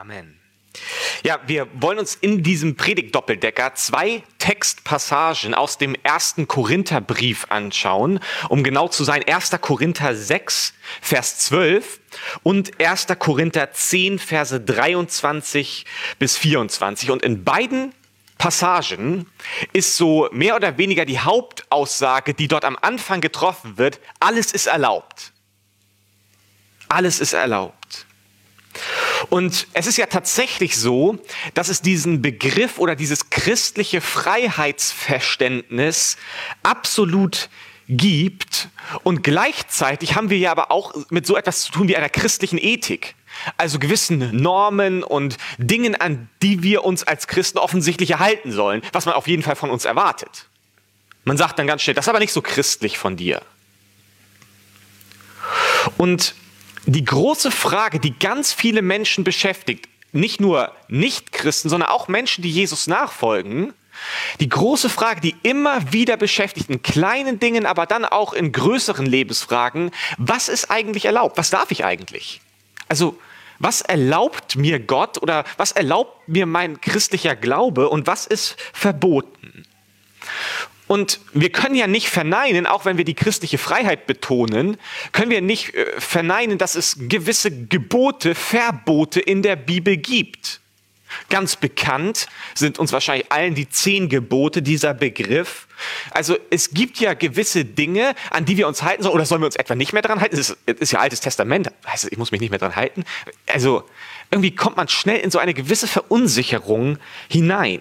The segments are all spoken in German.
Amen. Ja, wir wollen uns in diesem Predigtdoppeldecker zwei Textpassagen aus dem ersten Korintherbrief anschauen, um genau zu sein, 1. Korinther 6, Vers 12 und 1. Korinther 10, Verse 23 bis 24. Und in beiden Passagen ist so mehr oder weniger die Hauptaussage, die dort am Anfang getroffen wird, alles ist erlaubt. Alles ist erlaubt. Und es ist ja tatsächlich so, dass es diesen Begriff oder dieses christliche Freiheitsverständnis absolut gibt. Und gleichzeitig haben wir ja aber auch mit so etwas zu tun wie einer christlichen Ethik. Also gewissen Normen und Dingen, an die wir uns als Christen offensichtlich erhalten sollen, was man auf jeden Fall von uns erwartet. Man sagt dann ganz schnell, das ist aber nicht so christlich von dir. Und die große Frage, die ganz viele Menschen beschäftigt, nicht nur Nicht-Christen, sondern auch Menschen, die Jesus nachfolgen, die große Frage, die immer wieder beschäftigt, in kleinen Dingen, aber dann auch in größeren Lebensfragen, was ist eigentlich erlaubt? Was darf ich eigentlich? Also, was erlaubt mir Gott oder was erlaubt mir mein christlicher Glaube und was ist verboten? Und wir können ja nicht verneinen, auch wenn wir die christliche Freiheit betonen, können wir nicht äh, verneinen, dass es gewisse Gebote, Verbote in der Bibel gibt. Ganz bekannt sind uns wahrscheinlich allen die zehn Gebote, dieser Begriff. Also es gibt ja gewisse Dinge, an die wir uns halten sollen. Oder sollen wir uns etwa nicht mehr dran halten? Es ist, ist, ja Altes Testament. Heißt, ich muss mich nicht mehr dran halten. Also irgendwie kommt man schnell in so eine gewisse Verunsicherung hinein.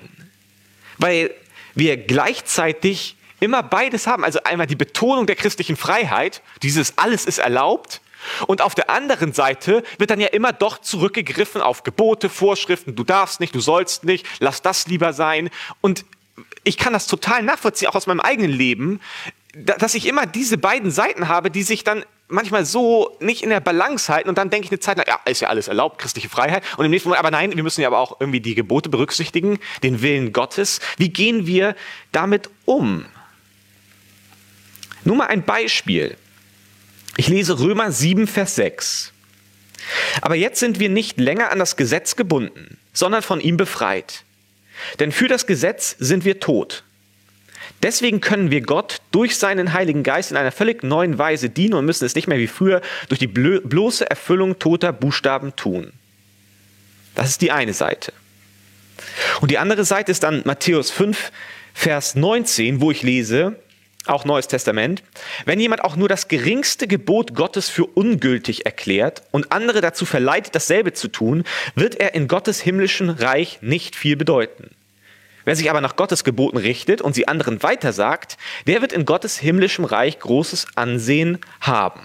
Weil wir gleichzeitig immer beides haben. Also einmal die Betonung der christlichen Freiheit, dieses alles ist erlaubt. Und auf der anderen Seite wird dann ja immer doch zurückgegriffen auf Gebote, Vorschriften, du darfst nicht, du sollst nicht, lass das lieber sein. Und ich kann das total nachvollziehen, auch aus meinem eigenen Leben, dass ich immer diese beiden Seiten habe, die sich dann manchmal so nicht in der Balance halten und dann denke ich eine Zeit lang, ja, ist ja alles erlaubt, christliche Freiheit. Und im nächsten Moment, aber nein, wir müssen ja aber auch irgendwie die Gebote berücksichtigen, den Willen Gottes. Wie gehen wir damit um? Nur mal ein Beispiel. Ich lese Römer 7, Vers 6. Aber jetzt sind wir nicht länger an das Gesetz gebunden, sondern von ihm befreit. Denn für das Gesetz sind wir tot. Deswegen können wir Gott durch seinen Heiligen Geist in einer völlig neuen Weise dienen und müssen es nicht mehr wie früher durch die bloße Erfüllung toter Buchstaben tun. Das ist die eine Seite. Und die andere Seite ist dann Matthäus 5, Vers 19, wo ich lese, auch Neues Testament, wenn jemand auch nur das geringste Gebot Gottes für ungültig erklärt und andere dazu verleitet, dasselbe zu tun, wird er in Gottes himmlischen Reich nicht viel bedeuten. Wer sich aber nach Gottes Geboten richtet und sie anderen weitersagt, der wird in Gottes himmlischem Reich großes Ansehen haben.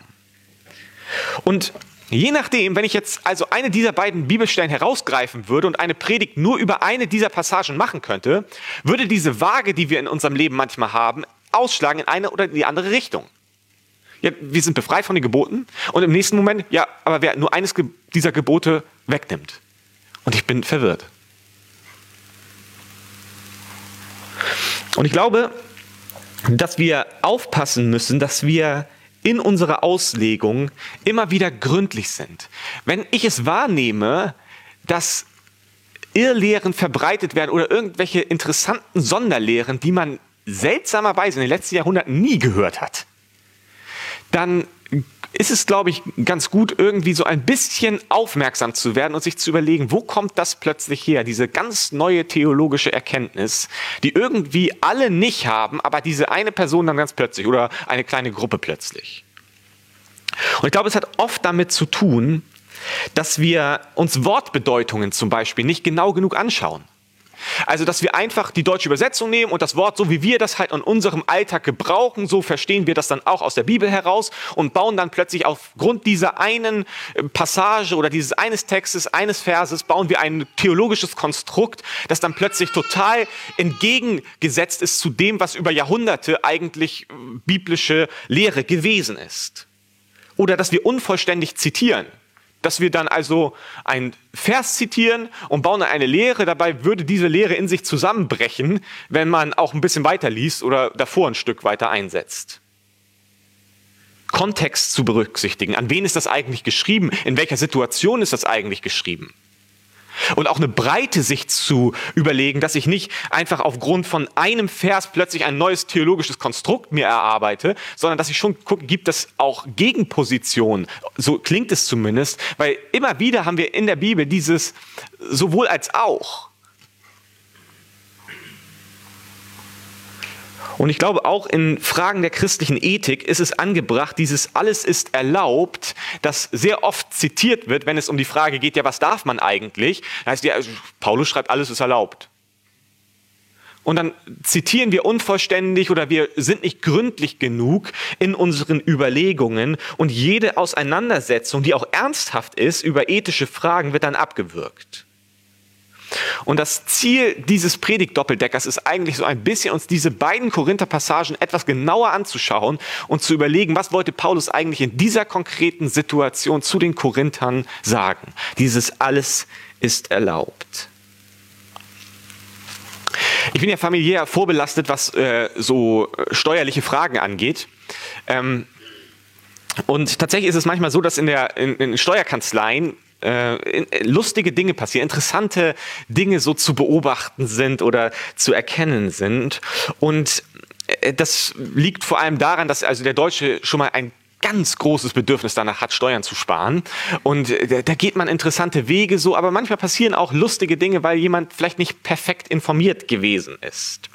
Und je nachdem, wenn ich jetzt also eine dieser beiden Bibelstellen herausgreifen würde und eine Predigt nur über eine dieser Passagen machen könnte, würde diese Waage, die wir in unserem Leben manchmal haben, ausschlagen in eine oder in die andere Richtung. Ja, wir sind befreit von den Geboten und im nächsten Moment, ja, aber wer nur eines dieser Gebote wegnimmt. Und ich bin verwirrt. Und ich glaube, dass wir aufpassen müssen, dass wir in unserer Auslegung immer wieder gründlich sind. Wenn ich es wahrnehme, dass Irrlehren verbreitet werden oder irgendwelche interessanten Sonderlehren, die man seltsamerweise in den letzten Jahrhunderten nie gehört hat, dann ist es, glaube ich, ganz gut, irgendwie so ein bisschen aufmerksam zu werden und sich zu überlegen, wo kommt das plötzlich her, diese ganz neue theologische Erkenntnis, die irgendwie alle nicht haben, aber diese eine Person dann ganz plötzlich oder eine kleine Gruppe plötzlich. Und ich glaube, es hat oft damit zu tun, dass wir uns Wortbedeutungen zum Beispiel nicht genau genug anschauen. Also, dass wir einfach die deutsche Übersetzung nehmen und das Wort, so wie wir das halt in unserem Alltag gebrauchen, so verstehen wir das dann auch aus der Bibel heraus und bauen dann plötzlich aufgrund dieser einen äh, Passage oder dieses eines Textes, eines Verses, bauen wir ein theologisches Konstrukt, das dann plötzlich total entgegengesetzt ist zu dem, was über Jahrhunderte eigentlich äh, biblische Lehre gewesen ist. Oder dass wir unvollständig zitieren dass wir dann also ein Vers zitieren und bauen eine Lehre. Dabei würde diese Lehre in sich zusammenbrechen, wenn man auch ein bisschen weiter liest oder davor ein Stück weiter einsetzt. Kontext zu berücksichtigen. An wen ist das eigentlich geschrieben? In welcher Situation ist das eigentlich geschrieben? Und auch eine breite Sicht zu überlegen, dass ich nicht einfach aufgrund von einem Vers plötzlich ein neues theologisches Konstrukt mir erarbeite, sondern dass ich schon gucke, gibt es auch Gegenpositionen. So klingt es zumindest, weil immer wieder haben wir in der Bibel dieses sowohl als auch. Und ich glaube, auch in Fragen der christlichen Ethik ist es angebracht, dieses alles ist erlaubt, das sehr oft zitiert wird, wenn es um die Frage geht, ja, was darf man eigentlich? Da heißt ja, also, Paulus schreibt, alles ist erlaubt. Und dann zitieren wir unvollständig oder wir sind nicht gründlich genug in unseren Überlegungen und jede Auseinandersetzung, die auch ernsthaft ist über ethische Fragen, wird dann abgewürgt. Und das Ziel dieses Predigt-Doppeldeckers ist eigentlich so ein bisschen uns diese beiden Korinther-Passagen etwas genauer anzuschauen und zu überlegen, was wollte Paulus eigentlich in dieser konkreten Situation zu den Korinthern sagen. Dieses alles ist erlaubt. Ich bin ja familiär vorbelastet, was äh, so äh, steuerliche Fragen angeht. Ähm, und tatsächlich ist es manchmal so, dass in, der, in, in Steuerkanzleien äh, äh, lustige Dinge passieren, interessante Dinge so zu beobachten sind oder zu erkennen sind. Und äh, das liegt vor allem daran, dass also der Deutsche schon mal ein ganz großes Bedürfnis danach hat, Steuern zu sparen. Und äh, da geht man interessante Wege so, aber manchmal passieren auch lustige Dinge, weil jemand vielleicht nicht perfekt informiert gewesen ist.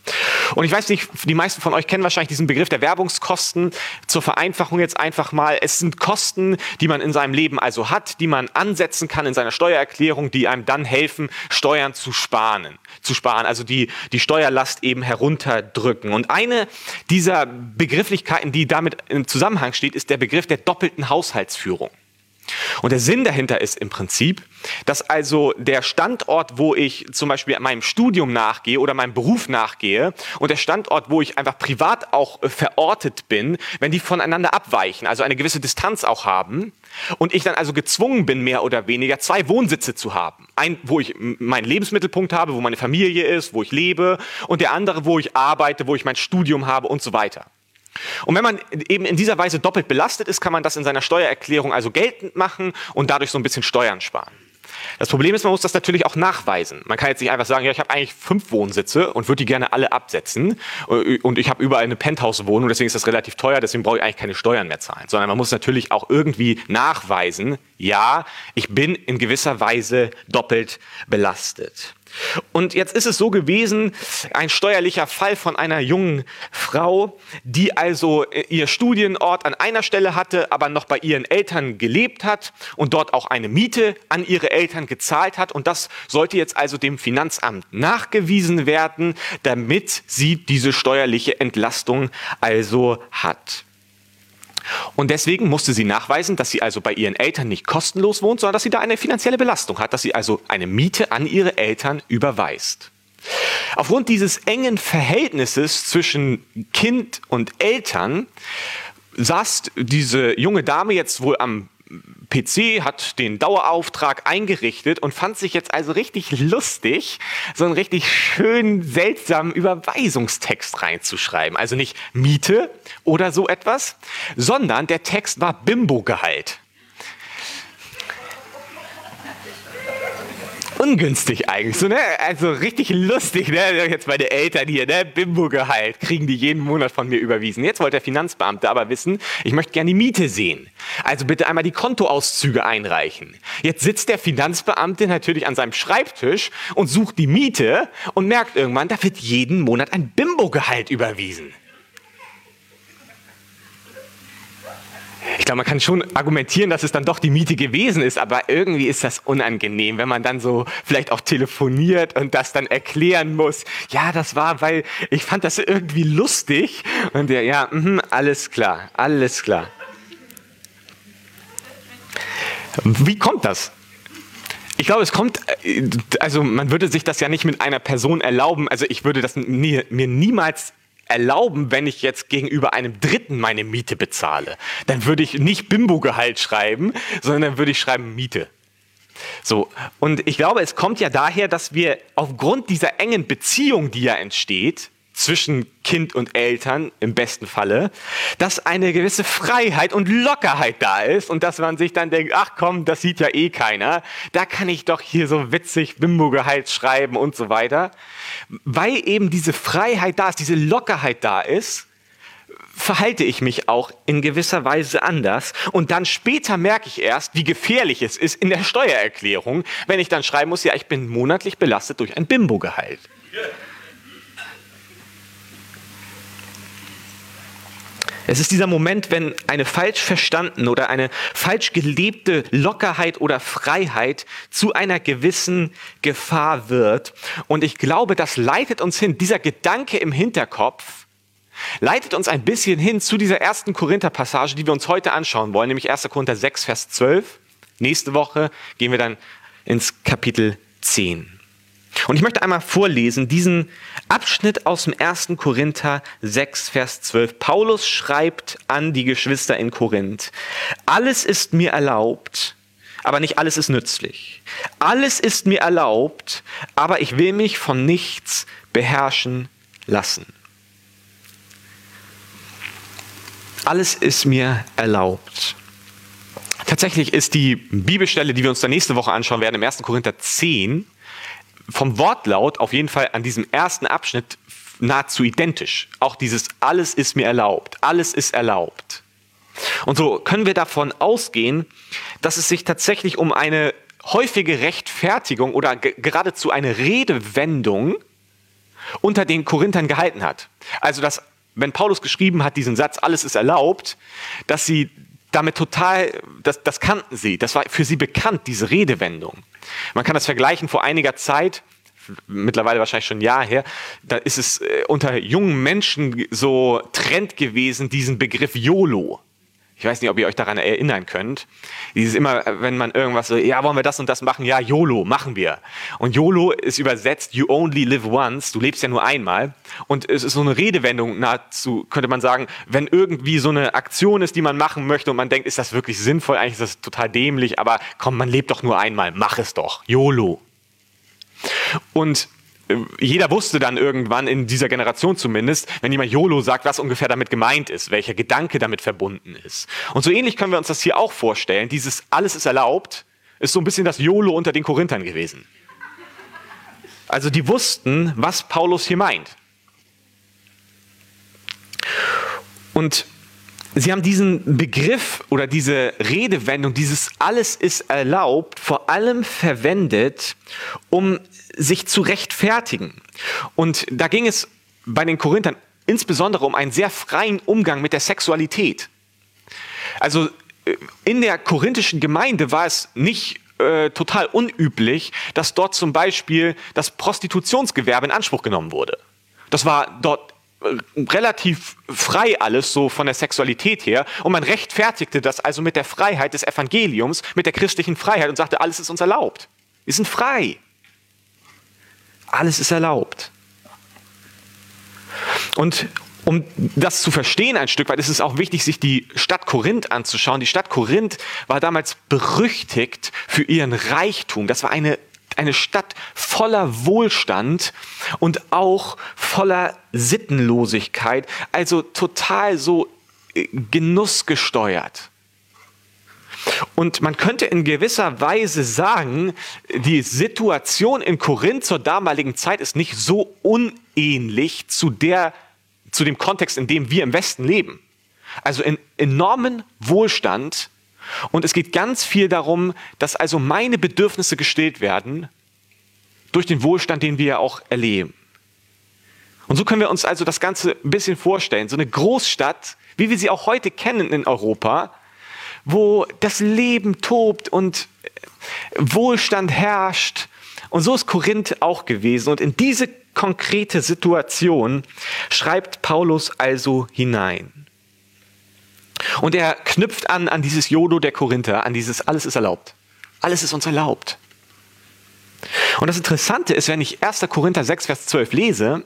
Und ich weiß nicht, die meisten von euch kennen wahrscheinlich diesen Begriff der Werbungskosten. Zur Vereinfachung jetzt einfach mal. Es sind Kosten, die man in seinem Leben also hat, die man ansetzen kann in seiner Steuererklärung, die einem dann helfen, Steuern zu sparen. Zu sparen, also die, die Steuerlast eben herunterdrücken. Und eine dieser Begrifflichkeiten, die damit im Zusammenhang steht, ist der Begriff der doppelten Haushaltsführung. Und der Sinn dahinter ist im Prinzip, dass also der Standort, wo ich zum Beispiel meinem Studium nachgehe oder meinem Beruf nachgehe und der Standort, wo ich einfach privat auch äh, verortet bin, wenn die voneinander abweichen, also eine gewisse Distanz auch haben und ich dann also gezwungen bin, mehr oder weniger zwei Wohnsitze zu haben. Ein, wo ich meinen Lebensmittelpunkt habe, wo meine Familie ist, wo ich lebe und der andere, wo ich arbeite, wo ich mein Studium habe und so weiter. Und wenn man eben in dieser Weise doppelt belastet ist, kann man das in seiner Steuererklärung also geltend machen und dadurch so ein bisschen Steuern sparen. Das Problem ist, man muss das natürlich auch nachweisen. Man kann jetzt nicht einfach sagen, ja, ich habe eigentlich fünf Wohnsitze und würde die gerne alle absetzen äh, und ich habe überall eine Penthouse-Wohnung, deswegen ist das relativ teuer, deswegen brauche ich eigentlich keine Steuern mehr zahlen. Sondern man muss natürlich auch irgendwie nachweisen, ja, ich bin in gewisser Weise doppelt belastet. Und jetzt ist es so gewesen, ein steuerlicher Fall von einer jungen Frau, die also ihr Studienort an einer Stelle hatte, aber noch bei ihren Eltern gelebt hat und dort auch eine Miete an ihre Eltern gezahlt hat. Und das sollte jetzt also dem Finanzamt nachgewiesen werden, damit sie diese steuerliche Entlastung also hat. Und deswegen musste sie nachweisen, dass sie also bei ihren Eltern nicht kostenlos wohnt, sondern dass sie da eine finanzielle Belastung hat, dass sie also eine Miete an ihre Eltern überweist. Aufgrund dieses engen Verhältnisses zwischen Kind und Eltern saß diese junge Dame jetzt wohl am PC, hat den Dauerauftrag eingerichtet und fand sich jetzt also richtig lustig, so einen richtig schönen, seltsamen Überweisungstext reinzuschreiben. Also nicht Miete oder so etwas, sondern der Text war Bimbo-Gehalt. Ungünstig eigentlich. So, ne? Also richtig lustig, ne? Jetzt meine Eltern hier, ne? Bimbo-Gehalt, kriegen die jeden Monat von mir überwiesen. Jetzt wollte der Finanzbeamte aber wissen, ich möchte gerne die Miete sehen. Also bitte einmal die Kontoauszüge einreichen. Jetzt sitzt der Finanzbeamte natürlich an seinem Schreibtisch und sucht die Miete und merkt irgendwann, da wird jeden Monat ein Bimbo-Gehalt überwiesen. Ich glaube, man kann schon argumentieren, dass es dann doch die Miete gewesen ist, aber irgendwie ist das unangenehm, wenn man dann so vielleicht auch telefoniert und das dann erklären muss. Ja, das war, weil ich fand das irgendwie lustig. Und der, ja, mh, alles klar, alles klar. Wie kommt das? Ich glaube, es kommt, äh, also man würde sich das ja nicht mit einer Person erlauben. Also ich würde das mir, mir niemals erlauben, wenn ich jetzt gegenüber einem Dritten meine Miete bezahle. Dann würde ich nicht Bimbo-Gehalt schreiben, sondern dann würde ich schreiben Miete. So, und ich glaube, es kommt ja daher, dass wir aufgrund dieser engen Beziehung, die ja entsteht, zwischen Kind und Eltern im besten Falle, dass eine gewisse Freiheit und Lockerheit da ist und dass man sich dann denkt, ach komm, das sieht ja eh keiner, da kann ich doch hier so witzig Bimbo-Gehalt schreiben und so weiter. Weil eben diese Freiheit da ist, diese Lockerheit da ist, verhalte ich mich auch in gewisser Weise anders. Und dann später merke ich erst, wie gefährlich es ist in der Steuererklärung, wenn ich dann schreiben muss, ja, ich bin monatlich belastet durch ein Bimbo-Gehalt. Es ist dieser Moment, wenn eine falsch verstanden oder eine falsch gelebte Lockerheit oder Freiheit zu einer gewissen Gefahr wird. Und ich glaube, das leitet uns hin, dieser Gedanke im Hinterkopf, leitet uns ein bisschen hin zu dieser ersten Korinther-Passage, die wir uns heute anschauen wollen, nämlich 1. Korinther 6, Vers 12. Nächste Woche gehen wir dann ins Kapitel 10. Und ich möchte einmal vorlesen diesen Abschnitt aus dem 1. Korinther 6, Vers 12. Paulus schreibt an die Geschwister in Korinth, alles ist mir erlaubt, aber nicht alles ist nützlich. Alles ist mir erlaubt, aber ich will mich von nichts beherrschen lassen. Alles ist mir erlaubt. Tatsächlich ist die Bibelstelle, die wir uns dann nächste Woche anschauen werden, im 1. Korinther 10, vom Wortlaut auf jeden Fall an diesem ersten Abschnitt nahezu identisch. Auch dieses alles ist mir erlaubt, alles ist erlaubt. Und so können wir davon ausgehen, dass es sich tatsächlich um eine häufige Rechtfertigung oder geradezu eine Redewendung unter den Korinthern gehalten hat. Also, dass, wenn Paulus geschrieben hat, diesen Satz, alles ist erlaubt, dass sie damit total, das, das kannten sie, das war für sie bekannt, diese Redewendung. Man kann das vergleichen vor einiger Zeit, mittlerweile wahrscheinlich schon ein Jahr her, da ist es äh, unter jungen Menschen so Trend gewesen, diesen Begriff YOLO. Ich weiß nicht, ob ihr euch daran erinnern könnt. Dieses immer, wenn man irgendwas so, ja, wollen wir das und das machen? Ja, YOLO, machen wir. Und YOLO ist übersetzt, you only live once, du lebst ja nur einmal. Und es ist so eine Redewendung nahezu, könnte man sagen, wenn irgendwie so eine Aktion ist, die man machen möchte und man denkt, ist das wirklich sinnvoll? Eigentlich ist das total dämlich, aber komm, man lebt doch nur einmal, mach es doch. YOLO. Und äh, jeder wusste dann irgendwann in dieser Generation zumindest, wenn jemand YOLO sagt, was ungefähr damit gemeint ist, welcher Gedanke damit verbunden ist. Und so ähnlich können wir uns das hier auch vorstellen. Dieses alles ist erlaubt, ist so ein bisschen das YOLO unter den Korinthern gewesen. Also die wussten, was Paulus hier meint. Und Sie haben diesen Begriff oder diese Redewendung, dieses alles ist erlaubt, vor allem verwendet, um sich zu rechtfertigen. Und da ging es bei den Korinthern insbesondere um einen sehr freien Umgang mit der Sexualität. Also äh, in der korinthischen Gemeinde war es nicht äh, total unüblich, dass dort zum Beispiel das Prostitutionsgewerbe in Anspruch genommen wurde. Das war dort relativ frei alles so von der Sexualität her und man rechtfertigte das also mit der Freiheit des Evangeliums, mit der christlichen Freiheit und sagte, alles ist uns erlaubt. Wir sind frei. Alles ist erlaubt. Und um das zu verstehen ein Stück weit, ist es auch wichtig, sich die Stadt Korinth anzuschauen. Die Stadt Korinth war damals berüchtigt für ihren Reichtum. Das war eine eine Stadt voller Wohlstand und auch voller Sittenlosigkeit, also total so äh, genussgesteuert. Und man könnte in gewisser Weise sagen, die Situation in Korinth zur damaligen Zeit ist nicht so unähnlich zu, der, zu dem Kontext, in dem wir im Westen leben. Also in enormen Wohlstand, und es geht ganz viel darum, dass also meine Bedürfnisse gestillt werden durch den Wohlstand, den wir ja auch erleben. Und so können wir uns also das Ganze ein bisschen vorstellen. So eine Großstadt, wie wir sie auch heute kennen in Europa, wo das Leben tobt und Wohlstand herrscht. Und so ist Korinth auch gewesen. Und in diese konkrete Situation schreibt Paulus also hinein. Und er knüpft an an dieses Jodo der Korinther, an dieses alles ist erlaubt. Alles ist uns erlaubt. Und das Interessante ist, wenn ich 1. Korinther 6, Vers 12 lese,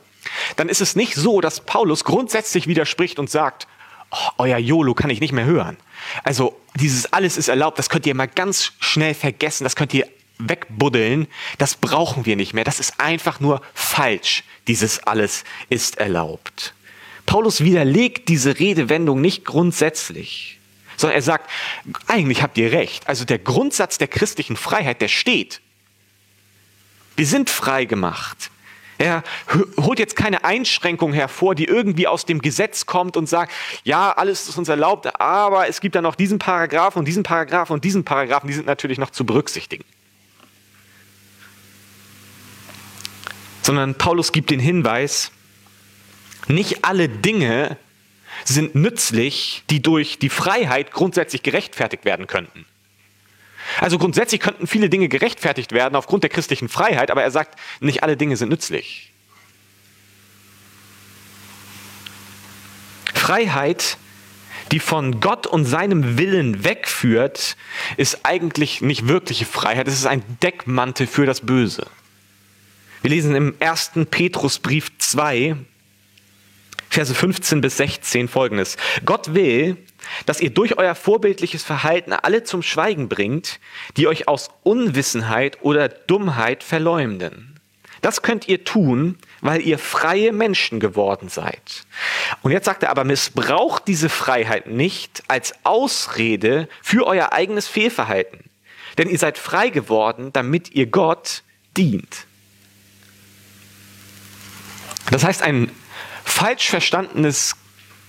dann ist es nicht so, dass Paulus grundsätzlich widerspricht und sagt, oh, euer YOLO kann ich nicht mehr hören. Also dieses alles ist erlaubt, das könnt ihr mal ganz schnell vergessen, das könnt ihr wegbuddeln, das brauchen wir nicht mehr. Das ist einfach nur falsch. Dieses alles ist erlaubt. Paulus widerlegt diese Redewendung nicht grundsätzlich, sondern er sagt, eigentlich habt ihr recht. Also der Grundsatz der christlichen Freiheit, der steht. Wir sind frei gemacht. Er holt jetzt keine Einschränkung hervor, die irgendwie aus dem Gesetz kommt und sagt, ja, alles ist uns erlaubt, aber es gibt dann noch diesen Paragraphen und diesen Paragraphen und diesen Paragraphen, die sind natürlich noch zu berücksichtigen. Sondern Paulus gibt den Hinweis, nicht alle Dinge sind nützlich, die durch die Freiheit grundsätzlich gerechtfertigt werden könnten. Also grundsätzlich könnten viele Dinge gerechtfertigt werden aufgrund der christlichen Freiheit, aber er sagt, nicht alle Dinge sind nützlich. Freiheit, die von Gott und seinem Willen wegführt, ist eigentlich nicht wirkliche Freiheit, es ist ein Deckmantel für das Böse. Wir lesen im 1. Petrusbrief 2, Verse 15 bis 16 folgendes. Gott will, dass ihr durch euer vorbildliches Verhalten alle zum Schweigen bringt, die euch aus Unwissenheit oder Dummheit verleumden. Das könnt ihr tun, weil ihr freie Menschen geworden seid. Und jetzt sagt er aber, missbraucht diese Freiheit nicht als Ausrede für euer eigenes Fehlverhalten. Denn ihr seid frei geworden, damit ihr Gott dient. Das heißt, ein falsch verstandenes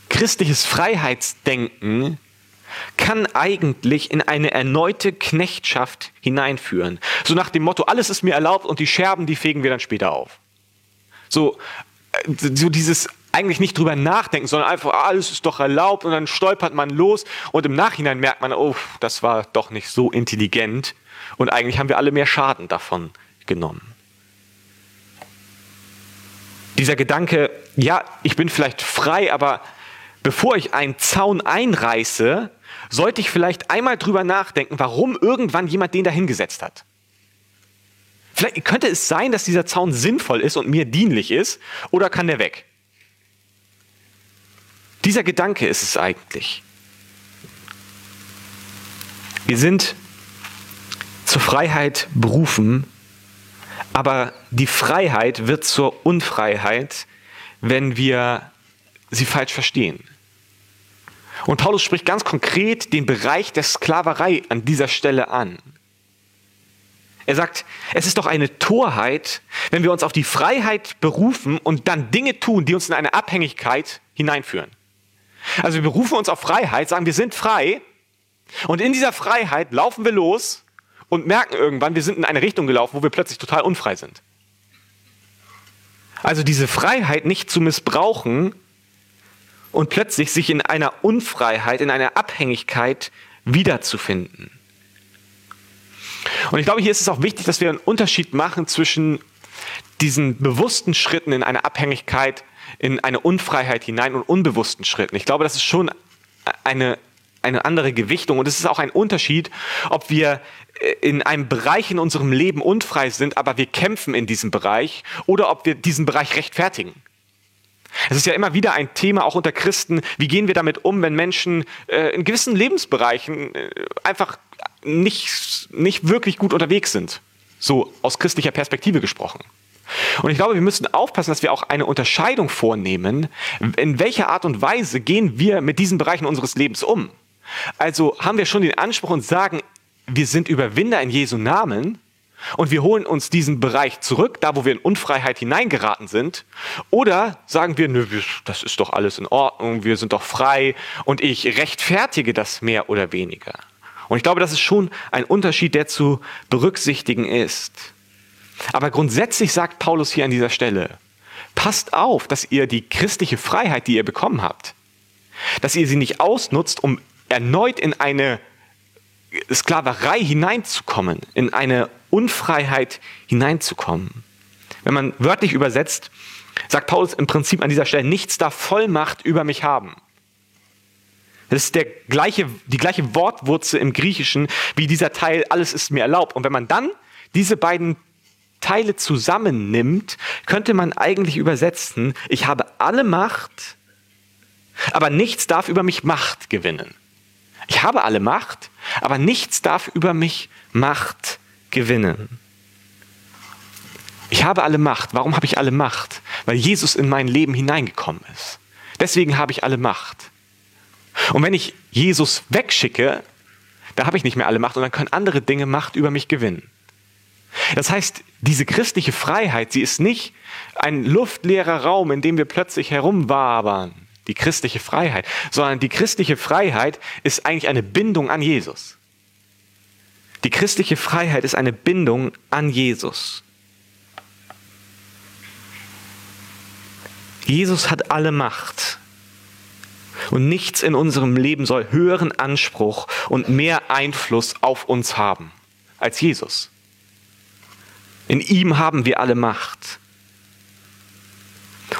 christliches Freiheitsdenken kann eigentlich in eine erneute Knechtschaft hineinführen. So nach dem Motto, alles ist mir erlaubt und die Scherben, die fegen wir dann später auf. So, äh, so dieses eigentlich nicht drüber nachdenken, sondern einfach, ah, alles ist doch erlaubt und dann stolpert man los und im Nachhinein merkt man, oh, das war doch nicht so intelligent und eigentlich haben wir alle mehr Schaden davon genommen. Dieser Gedanke, ja, ich bin vielleicht frei, aber bevor ich einen Zaun einreiße, sollte ich vielleicht einmal drüber nachdenken, warum irgendwann jemand den da hingesetzt hat. Vielleicht könnte es sein, dass dieser Zaun sinnvoll ist und mir dienlich ist, oder kann der weg? Dieser Gedanke ist es eigentlich. Wir sind zur Freiheit berufen, aber die Freiheit wird zur Unfreiheit, wenn wir sie falsch verstehen. Und Paulus spricht ganz konkret den Bereich der Sklaverei an dieser Stelle an. Er sagt, es ist doch eine Torheit, wenn wir uns auf die Freiheit berufen und dann Dinge tun, die uns in eine Abhängigkeit hineinführen. Also wir berufen uns auf Freiheit, sagen, wir sind frei und in dieser Freiheit laufen wir los und merken irgendwann, wir sind in eine Richtung gelaufen, wo wir plötzlich total unfrei sind. Also diese Freiheit nicht zu missbrauchen und plötzlich sich in einer Unfreiheit, in einer Abhängigkeit wiederzufinden. Und ich glaube, hier ist es auch wichtig, dass wir einen Unterschied machen zwischen diesen bewussten Schritten in eine Abhängigkeit, in eine Unfreiheit hinein und unbewussten Schritten. Ich glaube, das ist schon eine, eine andere Gewichtung und es ist auch ein Unterschied, ob wir in einem Bereich in unserem Leben unfrei sind, aber wir kämpfen in diesem Bereich oder ob wir diesen Bereich rechtfertigen. Es ist ja immer wieder ein Thema, auch unter Christen, wie gehen wir damit um, wenn Menschen äh, in gewissen Lebensbereichen äh, einfach nicht, nicht wirklich gut unterwegs sind. So aus christlicher Perspektive gesprochen. Und ich glaube, wir müssen aufpassen, dass wir auch eine Unterscheidung vornehmen, in welcher Art und Weise gehen wir mit diesen Bereichen unseres Lebens um. Also haben wir schon den Anspruch und sagen, wir sind Überwinder in Jesu Namen und wir holen uns diesen Bereich zurück, da wo wir in Unfreiheit hineingeraten sind, oder sagen wir, nö, das ist doch alles in Ordnung, wir sind doch frei und ich rechtfertige das mehr oder weniger. Und ich glaube, das ist schon ein Unterschied, der zu berücksichtigen ist. Aber grundsätzlich sagt Paulus hier an dieser Stelle, passt auf, dass ihr die christliche Freiheit, die ihr bekommen habt, dass ihr sie nicht ausnutzt, um erneut in eine Sklaverei hineinzukommen, in eine Unfreiheit hineinzukommen. Wenn man wörtlich übersetzt, sagt Paulus im Prinzip an dieser Stelle, nichts darf Vollmacht über mich haben. Das ist der gleiche, die gleiche Wortwurzel im Griechischen wie dieser Teil, alles ist mir erlaubt. Und wenn man dann diese beiden Teile zusammennimmt, könnte man eigentlich übersetzen, ich habe alle Macht, aber nichts darf über mich Macht gewinnen. Ich habe alle Macht, aber nichts darf über mich Macht gewinnen. Ich habe alle Macht. Warum habe ich alle Macht? Weil Jesus in mein Leben hineingekommen ist. Deswegen habe ich alle Macht. Und wenn ich Jesus wegschicke, da habe ich nicht mehr alle Macht und dann können andere Dinge Macht über mich gewinnen. Das heißt, diese christliche Freiheit, sie ist nicht ein luftleerer Raum, in dem wir plötzlich herumwabern, die christliche Freiheit, sondern die christliche Freiheit ist eigentlich eine Bindung an Jesus. Die christliche Freiheit ist eine Bindung an Jesus. Jesus hat alle Macht. Und nichts in unserem Leben soll höheren Anspruch und mehr Einfluss auf uns haben als Jesus. In ihm haben wir alle Macht.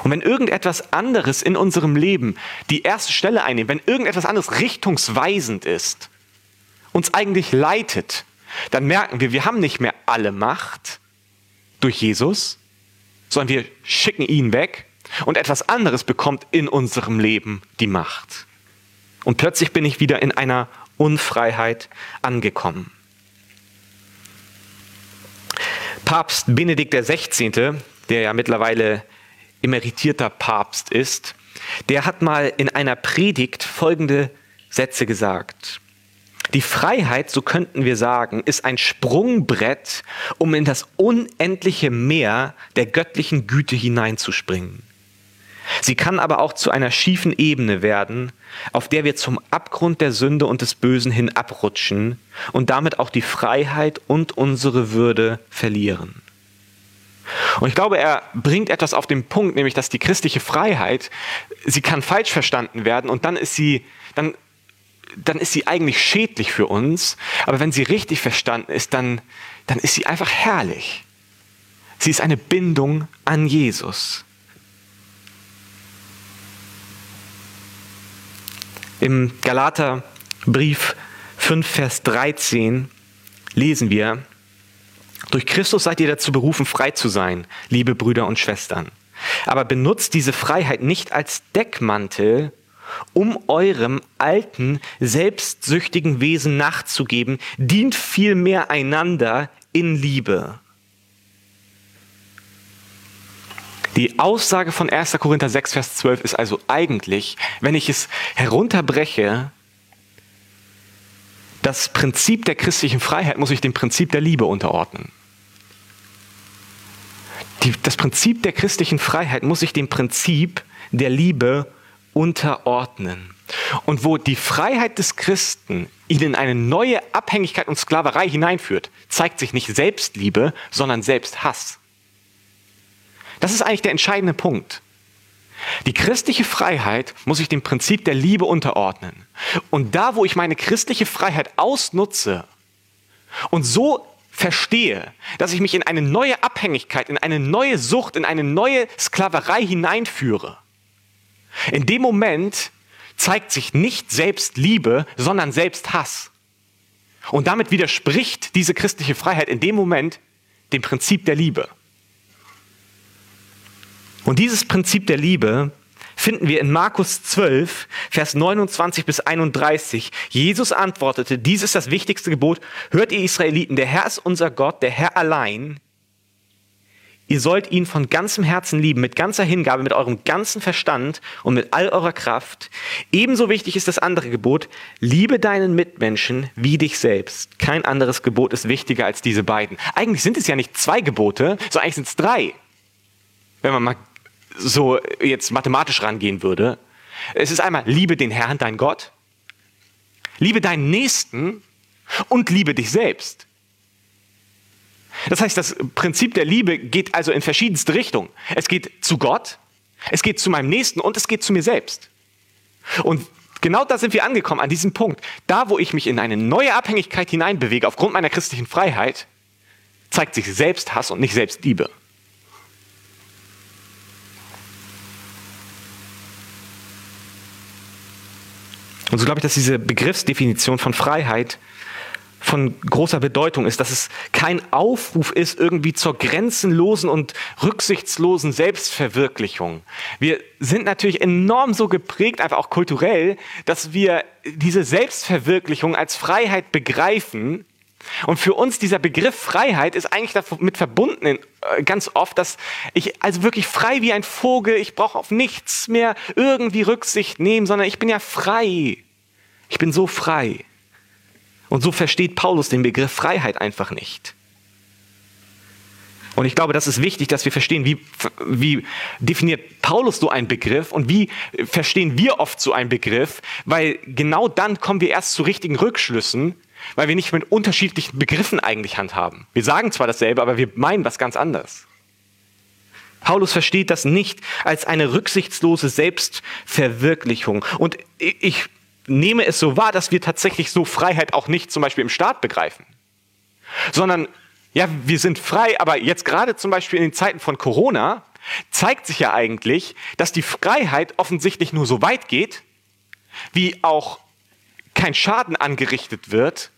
Und wenn irgendetwas anderes in unserem Leben die erste Stelle einnimmt, wenn irgendetwas anderes richtungsweisend ist, uns eigentlich leitet, dann merken wir, wir haben nicht mehr alle Macht durch Jesus, sondern wir schicken ihn weg und etwas anderes bekommt in unserem Leben die Macht. Und plötzlich bin ich wieder in einer Unfreiheit angekommen. Papst Benedikt XVI., der ja mittlerweile emeritierter Papst ist, der hat mal in einer Predigt folgende Sätze gesagt. Die Freiheit, so könnten wir sagen, ist ein Sprungbrett, um in das unendliche Meer der göttlichen Güte hineinzuspringen. Sie kann aber auch zu einer schiefen Ebene werden, auf der wir zum Abgrund der Sünde und des Bösen hin abrutschen und damit auch die Freiheit und unsere Würde verlieren. Und ich glaube, er bringt etwas auf den Punkt, nämlich dass die christliche Freiheit, sie kann falsch verstanden werden und dann ist sie, dann, dann ist sie eigentlich schädlich für uns. Aber wenn sie richtig verstanden ist, dann, dann ist sie einfach herrlich. Sie ist eine Bindung an Jesus. Im Galaterbrief 5, Vers 13 lesen wir, durch Christus seid ihr dazu berufen, frei zu sein, liebe Brüder und Schwestern. Aber benutzt diese Freiheit nicht als Deckmantel, um eurem alten, selbstsüchtigen Wesen nachzugeben, dient vielmehr einander in Liebe. Die Aussage von 1. Korinther 6, Vers 12 ist also eigentlich, wenn ich es herunterbreche, das Prinzip der christlichen Freiheit muss ich dem Prinzip der Liebe unterordnen. Die, das Prinzip der christlichen Freiheit muss sich dem Prinzip der Liebe unterordnen. Und wo die Freiheit des Christen ihn in eine neue Abhängigkeit und Sklaverei hineinführt, zeigt sich nicht Selbstliebe, sondern Selbsthass. Das ist eigentlich der entscheidende Punkt. Die christliche Freiheit muss sich dem Prinzip der Liebe unterordnen. Und da, wo ich meine christliche Freiheit ausnutze und so verstehe, dass ich mich in eine neue Abhängigkeit, in eine neue Sucht, in eine neue Sklaverei hineinführe, in dem Moment zeigt sich nicht Selbstliebe, sondern Selbsthass. Und damit widerspricht diese christliche Freiheit in dem Moment dem Prinzip der Liebe. Und dieses Prinzip der Liebe finden wir in Markus 12, Vers 29 bis 31. Jesus antwortete, dies ist das wichtigste Gebot. Hört ihr Israeliten, der Herr ist unser Gott, der Herr allein. Ihr sollt ihn von ganzem Herzen lieben, mit ganzer Hingabe, mit eurem ganzen Verstand und mit all eurer Kraft. Ebenso wichtig ist das andere Gebot, liebe deinen Mitmenschen wie dich selbst. Kein anderes Gebot ist wichtiger als diese beiden. Eigentlich sind es ja nicht zwei Gebote, sondern eigentlich sind es drei. Wenn man mal so jetzt mathematisch rangehen würde. Es ist einmal, liebe den Herrn, dein Gott, liebe deinen Nächsten und liebe dich selbst. Das heißt, das Prinzip der Liebe geht also in verschiedenste Richtungen. Es geht zu Gott, es geht zu meinem Nächsten und es geht zu mir selbst. Und genau da sind wir angekommen, an diesem Punkt. Da, wo ich mich in eine neue Abhängigkeit hineinbewege, aufgrund meiner christlichen Freiheit, zeigt sich Selbsthass und nicht Selbstliebe. Und so glaube ich, dass diese Begriffsdefinition von Freiheit von großer Bedeutung ist, dass es kein Aufruf ist irgendwie zur grenzenlosen und rücksichtslosen Selbstverwirklichung. Wir sind natürlich enorm so geprägt, einfach auch kulturell, dass wir diese Selbstverwirklichung als Freiheit begreifen, Und für uns dieser Begriff Freiheit ist eigentlich damit verbunden äh, ganz oft, dass ich also wirklich frei wie ein Vogel, ich brauche auf nichts mehr irgendwie Rücksicht nehmen, sondern ich bin ja frei. Ich bin so frei. Und so versteht Paulus den Begriff Freiheit einfach nicht. Und ich glaube, das ist wichtig, dass wir verstehen, wie, wie definiert Paulus so einen Begriff und wie verstehen wir oft so einen Begriff, weil genau dann kommen wir erst zu richtigen Rückschlüssen, weil wir nicht mit unterschiedlichen Begriffen eigentlich handhaben. Wir sagen zwar dasselbe, aber wir meinen was ganz anderes. Paulus versteht das nicht als eine rücksichtslose Selbstverwirklichung. Und ich nehme es so wahr, dass wir tatsächlich so Freiheit auch nicht zum Beispiel im Staat begreifen, sondern ja, wir sind frei, aber jetzt gerade zum Beispiel in den Zeiten von Corona zeigt sich ja eigentlich, dass die Freiheit offensichtlich nur so weit geht, wie auch kein Schaden angerichtet wird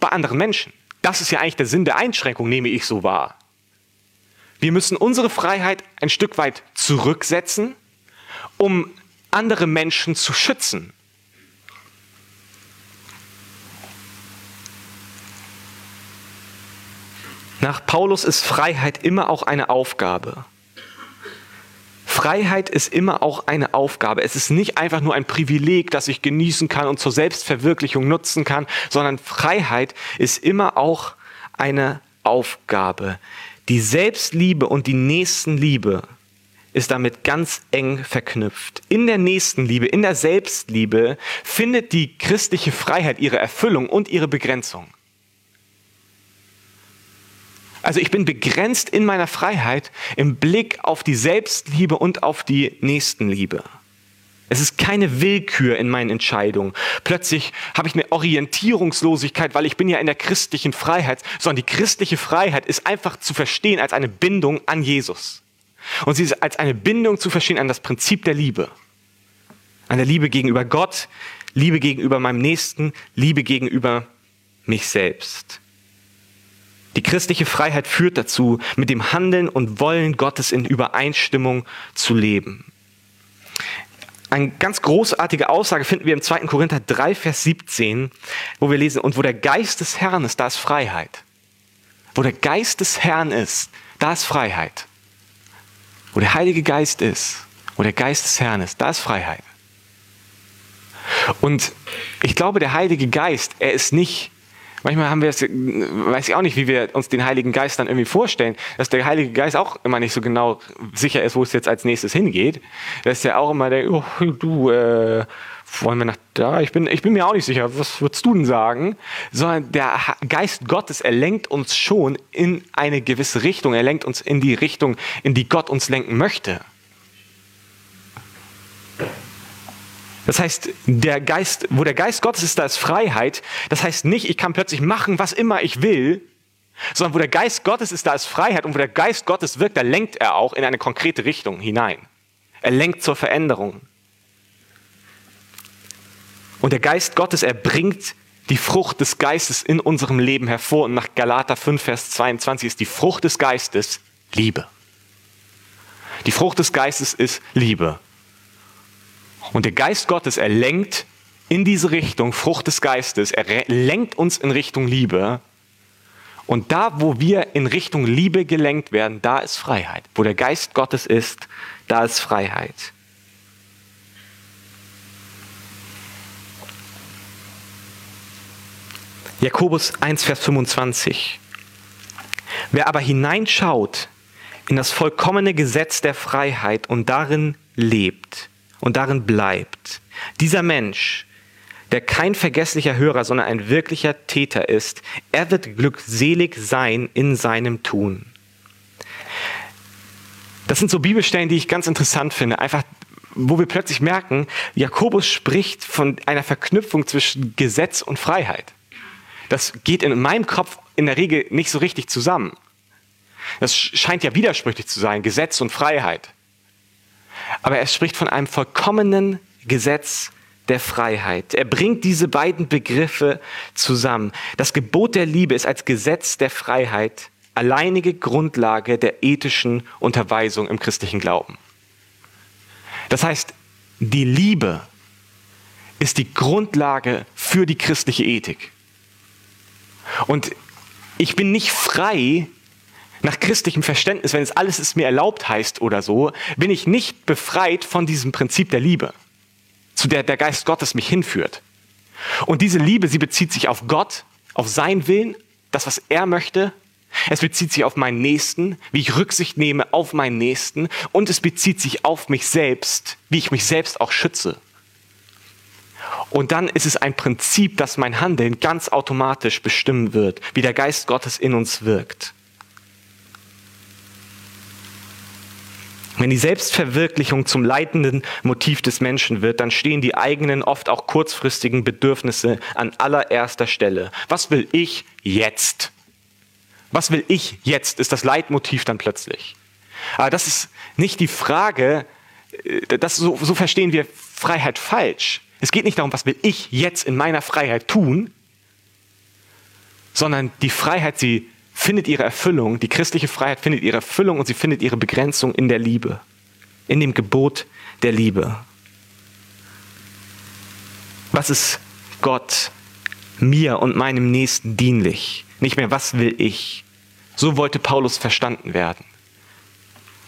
bei anderen Menschen. Das ist ja eigentlich der Sinn der Einschränkung, nehme ich so wahr. Wir müssen unsere Freiheit ein Stück weit zurücksetzen, um andere Menschen zu schützen. Nach Paulus ist Freiheit immer auch eine Aufgabe. Freiheit ist immer auch eine Aufgabe. Es ist nicht einfach nur ein Privileg, das ich genießen kann und zur Selbstverwirklichung nutzen kann, sondern Freiheit ist immer auch eine Aufgabe. Die Selbstliebe und die Nächstenliebe ist damit ganz eng verknüpft. In der Nächstenliebe, in der Selbstliebe findet die christliche Freiheit ihre Erfüllung und ihre Begrenzung. Also ich bin begrenzt in meiner Freiheit im Blick auf die Selbstliebe und auf die Nächstenliebe. Es ist keine Willkür in meinen Entscheidungen. Plötzlich habe ich eine Orientierungslosigkeit, weil ich bin ja in der christlichen Freiheit, sondern die christliche Freiheit ist einfach zu verstehen als eine Bindung an Jesus. Und sie ist als eine Bindung zu verstehen an das Prinzip der Liebe. An der Liebe gegenüber Gott, Liebe gegenüber meinem Nächsten, Liebe gegenüber mich selbst. Die christliche Freiheit führt dazu, mit dem Handeln und Wollen Gottes in Übereinstimmung zu leben. Eine ganz großartige Aussage finden wir im 2. Korinther 3, Vers 17, wo wir lesen, und wo der Geist des Herrn ist, da ist Freiheit. Wo der Geist des Herrn ist, da ist Freiheit. Wo der Heilige Geist ist, wo der Geist des Herrn ist, da ist Freiheit. Und ich glaube, der Heilige Geist, er ist nicht Manchmal haben wir es, weiß ich auch nicht, wie wir uns den Heiligen Geist dann irgendwie vorstellen, dass der Heilige Geist auch immer nicht so genau sicher ist, wo es jetzt als nächstes hingeht. Dass er auch immer denkt, oh, du, äh, wollen wir nach da? Ich bin, ich bin mir auch nicht sicher, was würdest du denn sagen? Sondern der Geist Gottes, er lenkt uns schon in eine gewisse Richtung. Er lenkt uns in die Richtung, in die Gott uns lenken möchte. Das heißt, der Geist, wo der Geist Gottes ist, da ist Freiheit. Das heißt nicht, ich kann plötzlich machen, was immer ich will, sondern wo der Geist Gottes ist, da ist Freiheit. Und wo der Geist Gottes wirkt, da lenkt er auch in eine konkrete Richtung hinein. Er lenkt zur Veränderung. Und der Geist Gottes, er bringt die Frucht des Geistes in unserem Leben hervor. Und nach Galater 5, Vers 22 ist die Frucht des Geistes Liebe. Die Frucht des Geistes ist Liebe. Und der Geist Gottes, er lenkt in diese Richtung, Frucht des Geistes, er lenkt uns in Richtung Liebe. Und da, wo wir in Richtung Liebe gelenkt werden, da ist Freiheit. Wo der Geist Gottes ist, da ist Freiheit. Jakobus 1, Vers 25. Wer aber hineinschaut in das vollkommene Gesetz der Freiheit und darin lebt, und darin bleibt. Dieser Mensch, der kein vergesslicher Hörer, sondern ein wirklicher Täter ist, er wird glückselig sein in seinem Tun. Das sind so Bibelstellen, die ich ganz interessant finde. Einfach, wo wir plötzlich merken, Jakobus spricht von einer Verknüpfung zwischen Gesetz und Freiheit. Das geht in meinem Kopf in der Regel nicht so richtig zusammen. Das scheint ja widersprüchlich zu sein, Gesetz und Freiheit aber er spricht von einem vollkommenen Gesetz der Freiheit. Er bringt diese beiden Begriffe zusammen. Das Gebot der Liebe ist als Gesetz der Freiheit alleinige Grundlage der ethischen Unterweisung im christlichen Glauben. Das heißt, die Liebe ist die Grundlage für die christliche Ethik. Und ich bin nicht frei, nach christlichem Verständnis, wenn es alles ist mir erlaubt heißt oder so, bin ich nicht befreit von diesem Prinzip der Liebe, zu der der Geist Gottes mich hinführt. Und diese Liebe, sie bezieht sich auf Gott, auf seinen Willen, das, was er möchte. Es bezieht sich auf meinen Nächsten, wie ich Rücksicht nehme auf meinen Nächsten. Und es bezieht sich auf mich selbst, wie ich mich selbst auch schütze. Und dann ist es ein Prinzip, das mein Handeln ganz automatisch bestimmen wird, wie der Geist Gottes in uns wirkt. Wenn die Selbstverwirklichung zum leitenden Motiv des Menschen wird, dann stehen die eigenen, oft auch kurzfristigen Bedürfnisse an allererster Stelle. Was will ich jetzt? Was will ich jetzt, ist das Leitmotiv dann plötzlich. Aber das ist nicht die Frage, äh, das, so, so verstehen wir Freiheit falsch. Es geht nicht darum, was will ich jetzt in meiner Freiheit tun, sondern die Freiheit, sie findet ihre Erfüllung, die christliche Freiheit findet ihre Erfüllung und sie findet ihre Begrenzung in der Liebe, in dem Gebot der Liebe. Was ist Gott mir und meinem Nächsten dienlich? Nicht mehr, was will ich? So wollte Paulus verstanden werden.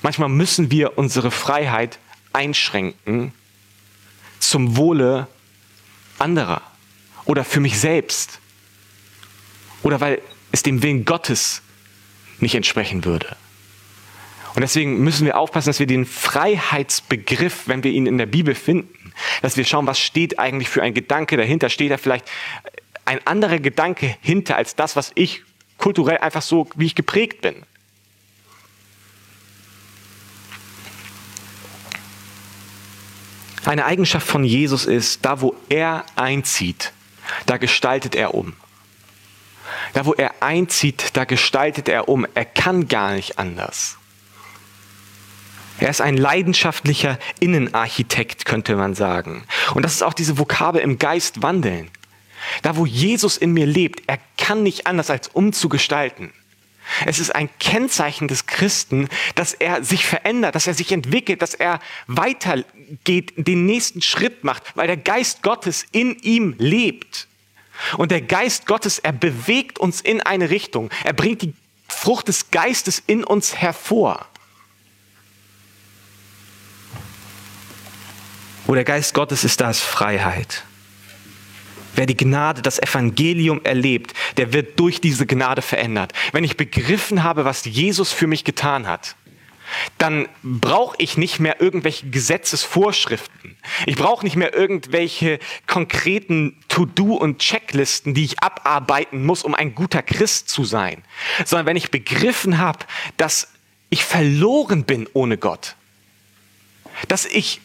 Manchmal müssen wir unsere Freiheit einschränken zum Wohle anderer oder für mich selbst oder weil es dem Willen Gottes nicht entsprechen würde. Und deswegen müssen wir aufpassen, dass wir den Freiheitsbegriff, wenn wir ihn in der Bibel finden, dass wir schauen, was steht eigentlich für ein Gedanke dahinter. Steht da vielleicht ein anderer Gedanke hinter als das, was ich kulturell einfach so, wie ich geprägt bin? Eine Eigenschaft von Jesus ist, da wo er einzieht, da gestaltet er um. Da, wo er einzieht, da gestaltet er um. Er kann gar nicht anders. Er ist ein leidenschaftlicher Innenarchitekt, könnte man sagen. Und das ist auch diese Vokabel im Geist wandeln. Da, wo Jesus in mir lebt, er kann nicht anders als umzugestalten. Es ist ein Kennzeichen des Christen, dass er sich verändert, dass er sich entwickelt, dass er weitergeht, den nächsten Schritt macht, weil der Geist Gottes in ihm lebt. Und der Geist Gottes, er bewegt uns in eine Richtung. Er bringt die Frucht des Geistes in uns hervor. Wo der Geist Gottes ist, da ist Freiheit. Wer die Gnade, das Evangelium erlebt, der wird durch diese Gnade verändert. Wenn ich begriffen habe, was Jesus für mich getan hat, dann brauche ich nicht mehr irgendwelche Gesetzesvorschriften. Ich brauche nicht mehr irgendwelche konkreten To-Do und Checklisten, die ich abarbeiten muss, um ein guter Christ zu sein. Sondern wenn ich begriffen habe, dass ich verloren bin ohne Gott, dass ich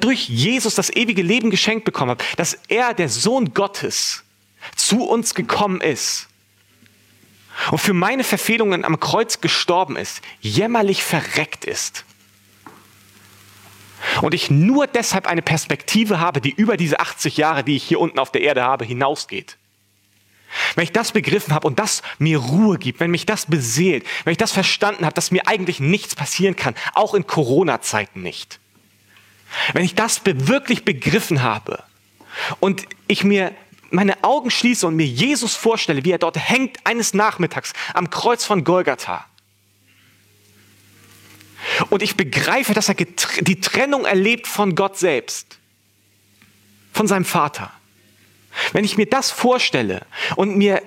durch Jesus das ewige Leben geschenkt bekommen habe, dass er, der Sohn Gottes, zu uns gekommen ist und für meine Verfehlungen am Kreuz gestorben ist, jämmerlich verreckt ist. Und ich nur deshalb eine Perspektive habe, die über diese 80 Jahre, die ich hier unten auf der Erde habe, hinausgeht. Wenn ich das begriffen habe und das mir Ruhe gibt, wenn mich das beseelt, wenn ich das verstanden habe, dass mir eigentlich nichts passieren kann, auch in Corona-Zeiten nicht. Wenn ich das wirklich begriffen habe und ich mir meine Augen schließe und mir Jesus vorstelle, wie er dort hängt eines Nachmittags am Kreuz von Golgatha. Und ich begreife, dass er die Trennung erlebt von Gott selbst, von seinem Vater. Wenn ich mir das vorstelle und mir,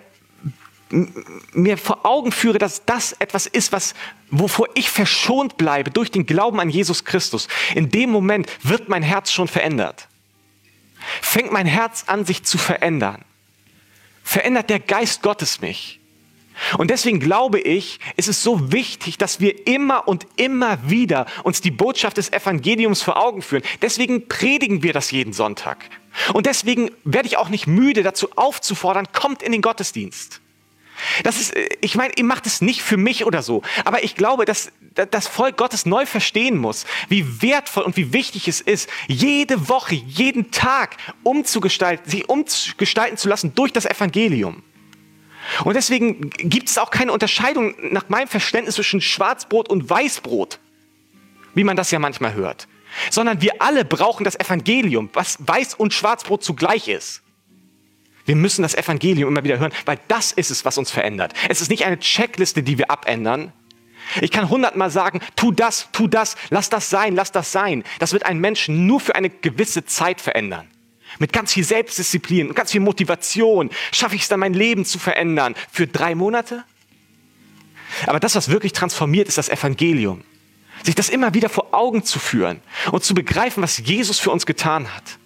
mir vor Augen führe, dass das etwas ist, was, wovor ich verschont bleibe durch den Glauben an Jesus Christus, in dem Moment wird mein Herz schon verändert fängt mein Herz an, sich zu verändern. Verändert der Geist Gottes mich. Und deswegen glaube ich, ist es so wichtig, dass wir immer und immer wieder uns die Botschaft des Evangeliums vor Augen führen. Deswegen predigen wir das jeden Sonntag. Und deswegen werde ich auch nicht müde, dazu aufzufordern, kommt in den Gottesdienst. Das ist, äh, ich meine, ihr macht es nicht für mich oder so, aber ich glaube, dass das Volk Gottes neu verstehen muss, wie wertvoll und wie wichtig es ist, jede Woche, jeden Tag umzugestalten, sich umgestalten zu lassen durch das Evangelium. Und deswegen gibt es auch keine Unterscheidung nach meinem Verständnis zwischen Schwarzbrot und Weißbrot, wie man das ja manchmal hört, sondern wir alle brauchen das Evangelium, was Weiß und Schwarzbrot zugleich ist. Wir müssen das Evangelium immer wieder hören, weil das ist es, was uns verändert. Es ist nicht eine Checkliste, die wir abändern. Ich kann hundertmal sagen, tu das, tu das, lass das sein, lass das sein. Das wird einen Menschen nur für eine gewisse Zeit verändern. Mit ganz viel Selbstdisziplin und ganz viel Motivation schaffe ich es dann, mein Leben zu verändern. Für drei Monate? Aber das, was wirklich transformiert, ist das Evangelium. Sich das immer wieder vor Augen zu führen und zu begreifen, was Jesus für uns getan hat.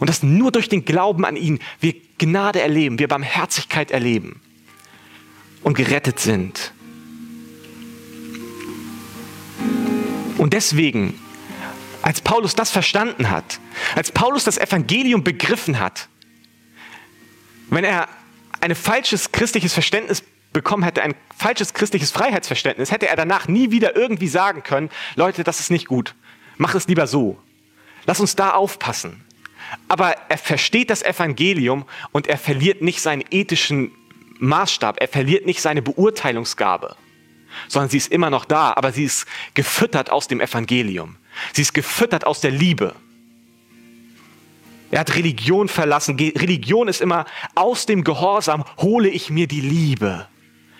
Und dass nur durch den Glauben an ihn wir Gnade erleben, wir Barmherzigkeit erleben und gerettet sind. Und deswegen, als Paulus das verstanden hat, als Paulus das Evangelium begriffen hat, wenn er ein falsches christliches Verständnis bekommen hätte, ein falsches christliches Freiheitsverständnis, hätte er danach nie wieder irgendwie sagen können, Leute, das ist nicht gut, mach es lieber so. Lass uns da aufpassen. Aber er versteht das Evangelium und er verliert nicht seinen ethischen Maßstab, er verliert nicht seine Beurteilungsgabe, sondern sie ist immer noch da, aber sie ist gefüttert aus dem Evangelium. Sie ist gefüttert aus der Liebe. Er hat Religion verlassen. Religion ist immer aus dem Gehorsam hole ich mir die Liebe.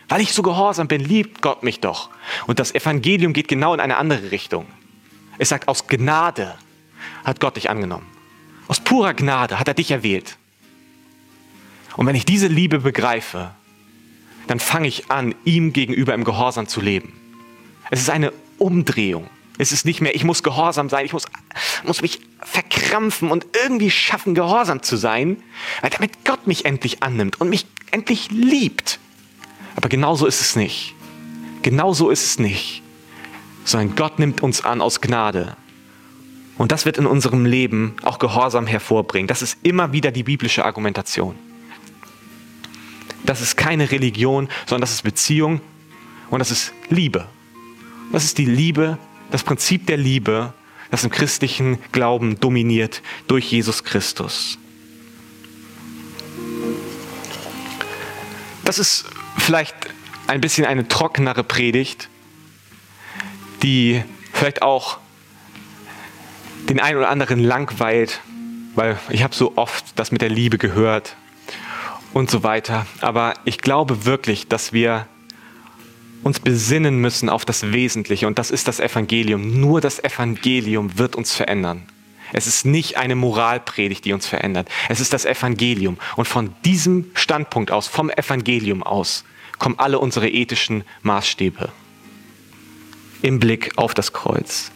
Weil ich so gehorsam bin, liebt Gott mich doch. Und das Evangelium geht genau in eine andere Richtung. Es sagt, aus Gnade hat Gott dich angenommen. Aus purer Gnade hat er dich erwählt. Und wenn ich diese Liebe begreife, dann fange ich an, ihm gegenüber im Gehorsam zu leben. Es ist eine Umdrehung. Es ist nicht mehr, ich muss gehorsam sein, ich muss, muss mich verkrampfen und irgendwie schaffen, gehorsam zu sein, weil damit Gott mich endlich annimmt und mich endlich liebt. Aber genauso ist es nicht. Genauso ist es nicht. Sondern Gott nimmt uns an aus Gnade. Und das wird in unserem Leben auch Gehorsam hervorbringen. Das ist immer wieder die biblische Argumentation. Das ist keine Religion, sondern das ist Beziehung und das ist Liebe. Das ist die Liebe, das Prinzip der Liebe, das im christlichen Glauben dominiert durch Jesus Christus. Das ist vielleicht ein bisschen eine trockenere Predigt, die vielleicht auch den einen oder anderen langweilt, weil ich habe so oft das mit der Liebe gehört und so weiter. Aber ich glaube wirklich, dass wir uns besinnen müssen auf das Wesentliche und das ist das Evangelium. Nur das Evangelium wird uns verändern. Es ist nicht eine Moralpredigt, die uns verändert. Es ist das Evangelium. Und von diesem Standpunkt aus, vom Evangelium aus, kommen alle unsere ethischen Maßstäbe im Blick auf das Kreuz.